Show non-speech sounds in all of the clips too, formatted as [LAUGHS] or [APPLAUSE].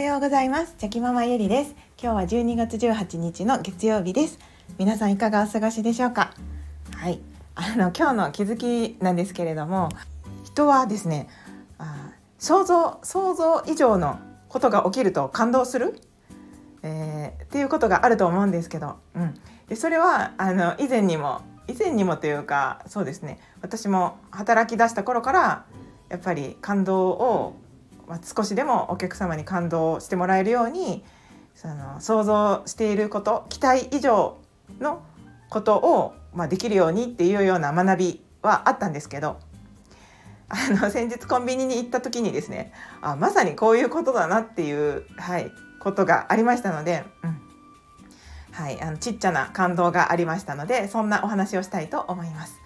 はようございます。チャキママゆりです。今日は12月18日の月曜日です。皆さんいかがお過ごしでしょうか？はい。あの今日の気づきなんですけれども人はですねあ想像想像以上のことが起きると感動する、えー、っていうことがあると思うんですけど、うん、でそれはあの以前にも以前にもというかそうですね。私も働き出した頃からやっぱり感動を、まあ、少しでもお客様に感動してもらえるようにその想像していること期待以上のことを、まあ、できるようにっていうような学びはあったんですけどあの先日コンビニに行った時にですねあまさにこういうことだなっていう、はい、ことがありましたので、うんはい、あのちっちゃな感動がありましたのでそんなお話をしたいと思います。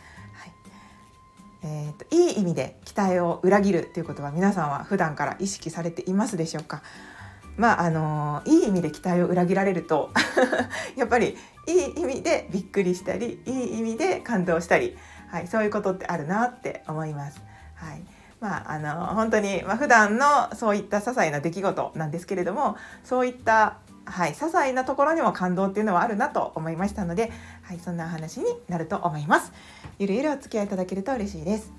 えーと、といい意味で期待を裏切るっていうことは皆さんは普段から意識されていますでしょうか？まああのいい意味で期待を裏切られると [LAUGHS] やっぱりいい意味でびっくりしたりいい意味で感動したり、はい、そういうことってあるなって思います。はいまあ、あの本当に、まあ、普段のそういった些細な出来事なんですけれどもそういったはい、些細なところにも感動っていうのはあるなと思いましたので、はい、そんな話になると思います。ゆるゆるお付き合いいただけると嬉しいです。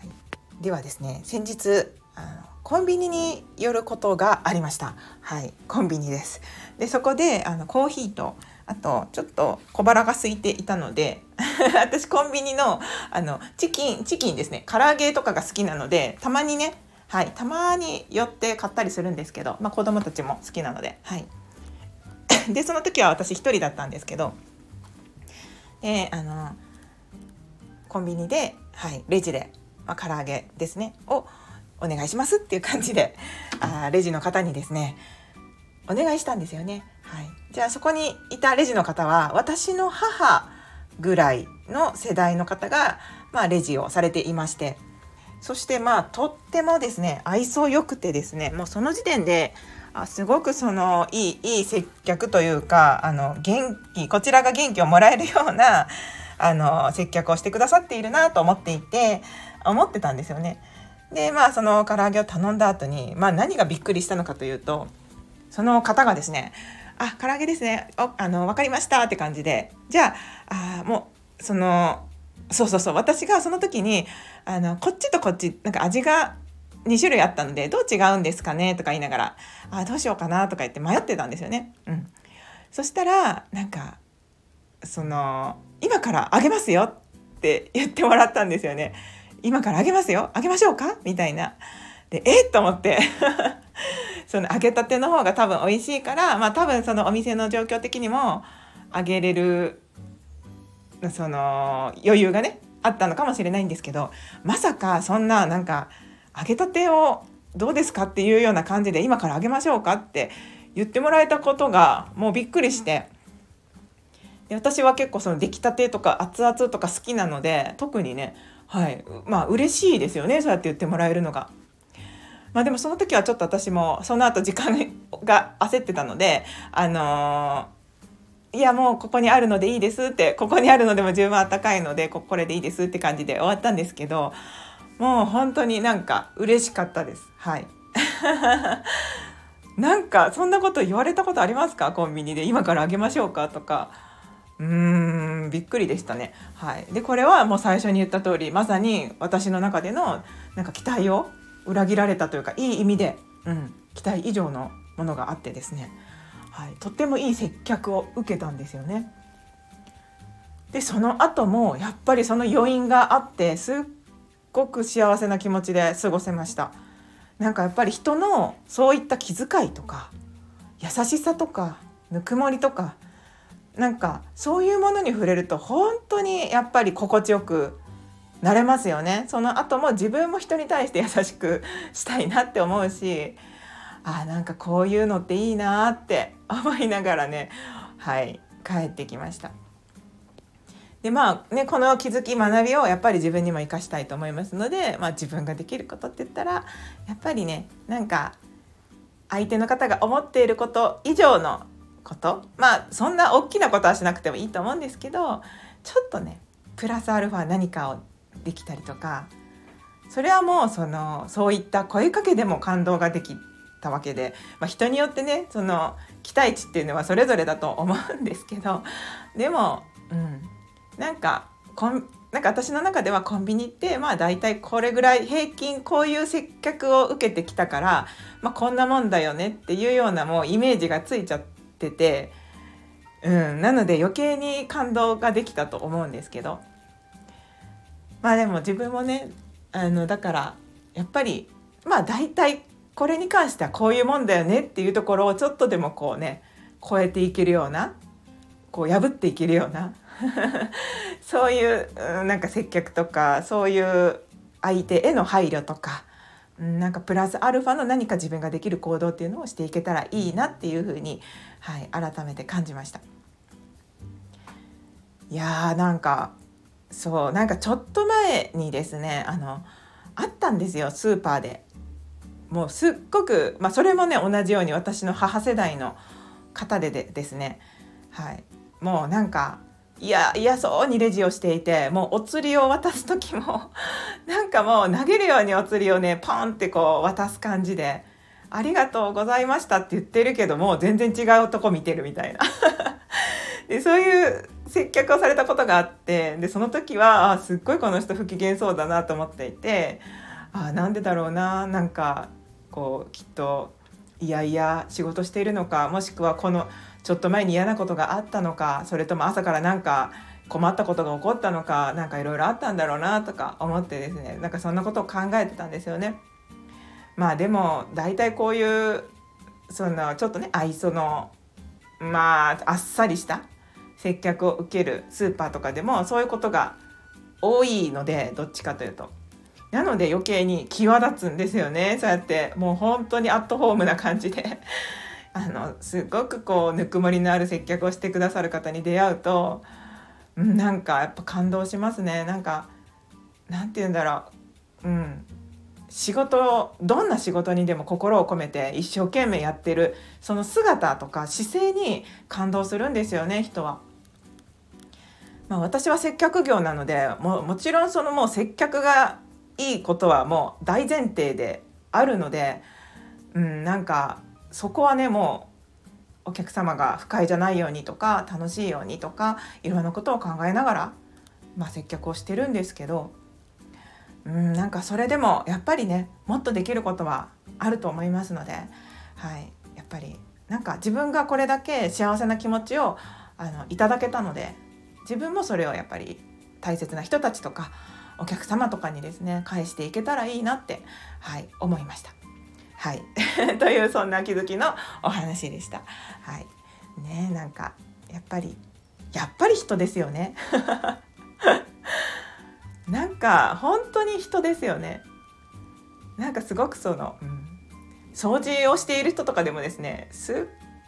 はい、ではですね、先日あのコンビニに寄ることがありました。はい、コンビニです。で、そこであのコーヒーとあとちょっと小腹が空いていたので [LAUGHS] 私コンビニのあのチキンチキンですね唐揚げとかが好きなのでたまにねはいたまに寄って買ったりするんですけど、まあ、子供たちも好きなのではいでその時は私一人だったんですけどであのコンビニで、はい、レジで、まあ、唐揚げですねをお願いしますっていう感じであレジの方にですねお願いしたんですよね。はい、じゃあそこにいたレジの方は私の母ぐらいの世代の方が、まあ、レジをされていましてそしてまあとってもですね愛想よくてですねもうその時点であすごくそのいいいい接客というかあの元気こちらが元気をもらえるようなあの接客をしてくださっているなと思っていて思ってたんですよね。でまあその唐揚げを頼んだ後にまあ何がびっくりしたのかというとその方がですね「あ唐揚げですねおあの分かりました」って感じでじゃああもうそのそうそうそう。私がその時にあのこっちとこっちなんか味が2種類あったのでどう違うんですかね？とか言いながらあどうしようかな？とか言って迷ってたんですよね。うん、そしたらなんかその今からあげますよって言ってもらったんですよね。今からあげますよ？あげましょうか？みたいな。でえっと思って。[LAUGHS] その揚げたての方が多分美味しいからまあ多分そのお店の状況的にも揚げれるその余裕がねあったのかもしれないんですけどまさかそんななんか揚げたてをどうですかっていうような感じで今から揚げましょうかって言ってもらえたことがもうびっくりしてで私は結構その出来たてとか熱々とか好きなので特にねはいまあ嬉しいですよねそうやって言ってもらえるのが。まあでもその時はちょっと私もその後時間が焦ってたのであのー、いやもうここにあるのでいいですってここにあるのでも十分あったかいのでこれでいいですって感じで終わったんですけどもう本当になんか嬉しかったです。はい。[LAUGHS] なんかそんなこと言われたことありますか？コンビニで。今からあげましょうか？とか。うーんびっくりでしたね。はい。でこれはもう最初に言った通りまさに私の中でのなんか期待を裏切られたというかいい意味で、うん、期待以上のものがあってですね、はい、とってもいい接客を受けたんですよね。でその後もやっぱりその余韻があってすっごく幸せな気持ちで過ごせましたなんかやっぱり人のそういった気遣いとか優しさとかぬくもりとかなんかそういうものに触れると本当にやっぱり心地よくなれますよねその後も自分も人に対して優しくしたいなって思うしあなんかこういうのっていいなって思いながらねはい帰ってきました。でまあねこの気づき学びをやっぱり自分にも生かしたいと思いますので、まあ、自分ができることって言ったらやっぱりねなんか相手の方が思っていること以上のことまあそんな大きなことはしなくてもいいと思うんですけどちょっとねプラスアルファ何かをできたりとかそれはもうそのそういった声かけでも感動ができたわけで、まあ、人によってねその期待値っていうのはそれぞれだと思うんですけどでも、うん、なんかこんなんか私の中ではコンビニってまあ大体これぐらい平均こういう接客を受けてきたから、まあ、こんなもんだよねっていうようなもうイメージがついちゃってて、うん、なので余計に感動ができたと思うんですけど。まあでも自分もねあのだからやっぱりまあ大体これに関してはこういうもんだよねっていうところをちょっとでもこうね超えていけるようなこう破っていけるような [LAUGHS] そういうなんか接客とかそういう相手への配慮とかなんかプラスアルファの何か自分ができる行動っていうのをしていけたらいいなっていうふうに、はい、改めて感じました。いやーなんかそうなんかちょっと前にですねあのあったんですよスーパーで。もうすっごく、まあ、それもね同じように私の母世代の方ででですね、はい、もうなんかいや嫌そうにレジをしていてもうお釣りを渡す時も [LAUGHS] なんかもう投げるようにお釣りをねポンってこう渡す感じで「ありがとうございました」って言ってるけども全然違うとこ見てるみたいな。[LAUGHS] でそういう接客をされたことがあってでその時はあすっごいこの人不機嫌そうだなと思っていてあなんでだろうななんかこうきっといやいや仕事しているのかもしくはこのちょっと前に嫌なことがあったのかそれとも朝からなんか困ったことが起こったのか何かいろいろあったんだろうなとか思ってですねなんかそんなことを考えてたんですよね。まあでも大体こういうそのちょっとね愛想のまああっさりした接客を受けるスーパーとかでもそういうことが多いのでどっちかというと。なので余計に際立つんですよね。そうやってもう本当にアットホームな感じで。[LAUGHS] あのすごくこうぬくもりのある接客をしてくださる方に出会うとなんかやっぱ感動しますね。なんかなんて言うんだろう。うん。仕事どんな仕事にでも心を込めて一生懸命やってるその姿とか姿勢に感動するんですよね人は。まあ、私は接客業なのでももちろんそのもう接客がいいことはもう大前提であるので、うん、なんかそこはねもうお客様が不快じゃないようにとか楽しいようにとかいろんなことを考えながら、まあ、接客をしてるんですけどうんなんかそれでもやっぱりねもっとできることはあると思いますので、はい、やっぱりなんか自分がこれだけ幸せな気持ちをあのいただけたので自分もそれをやっぱり大切な人たちとかお客様とかにですね返していけたらいいなって、はい、思いました。はい、[LAUGHS] というそんな気づきのお話でした。はい、ねなんかやっぱりやっぱり人ですよね。[LAUGHS] なんか本当に人ですよね。なんかすごくその、うん、掃除をしている人とかでもですねすっ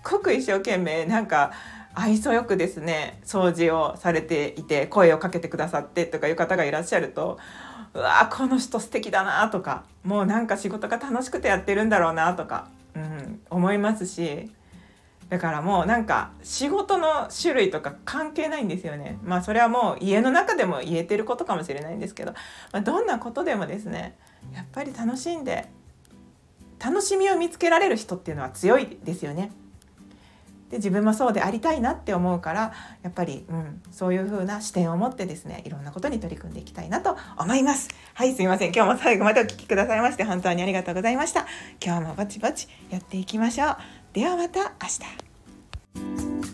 ごく一生懸命なんか愛想よくですね掃除をされていて声をかけてくださってとかいう方がいらっしゃるとうわこの人素敵だなとかもうなんか仕事が楽しくてやってるんだろうなとか、うん、思いますしだからもうなんか仕事の種類とか関係ないんですよねまあそれはもう家の中でも言えてることかもしれないんですけど、まあ、どんなことでもですねやっぱり楽しんで楽しみを見つけられる人っていうのは強いですよね。で自分もそうでありたいなって思うからやっぱり、うん、そういう風な視点を持ってですねいろんなことに取り組んでいきたいなと思います。はいすいません。今日も最後までお聴きくださいまして本当にありがとうございました。今日もぼちぼちやっていきましょう。ではまた明日。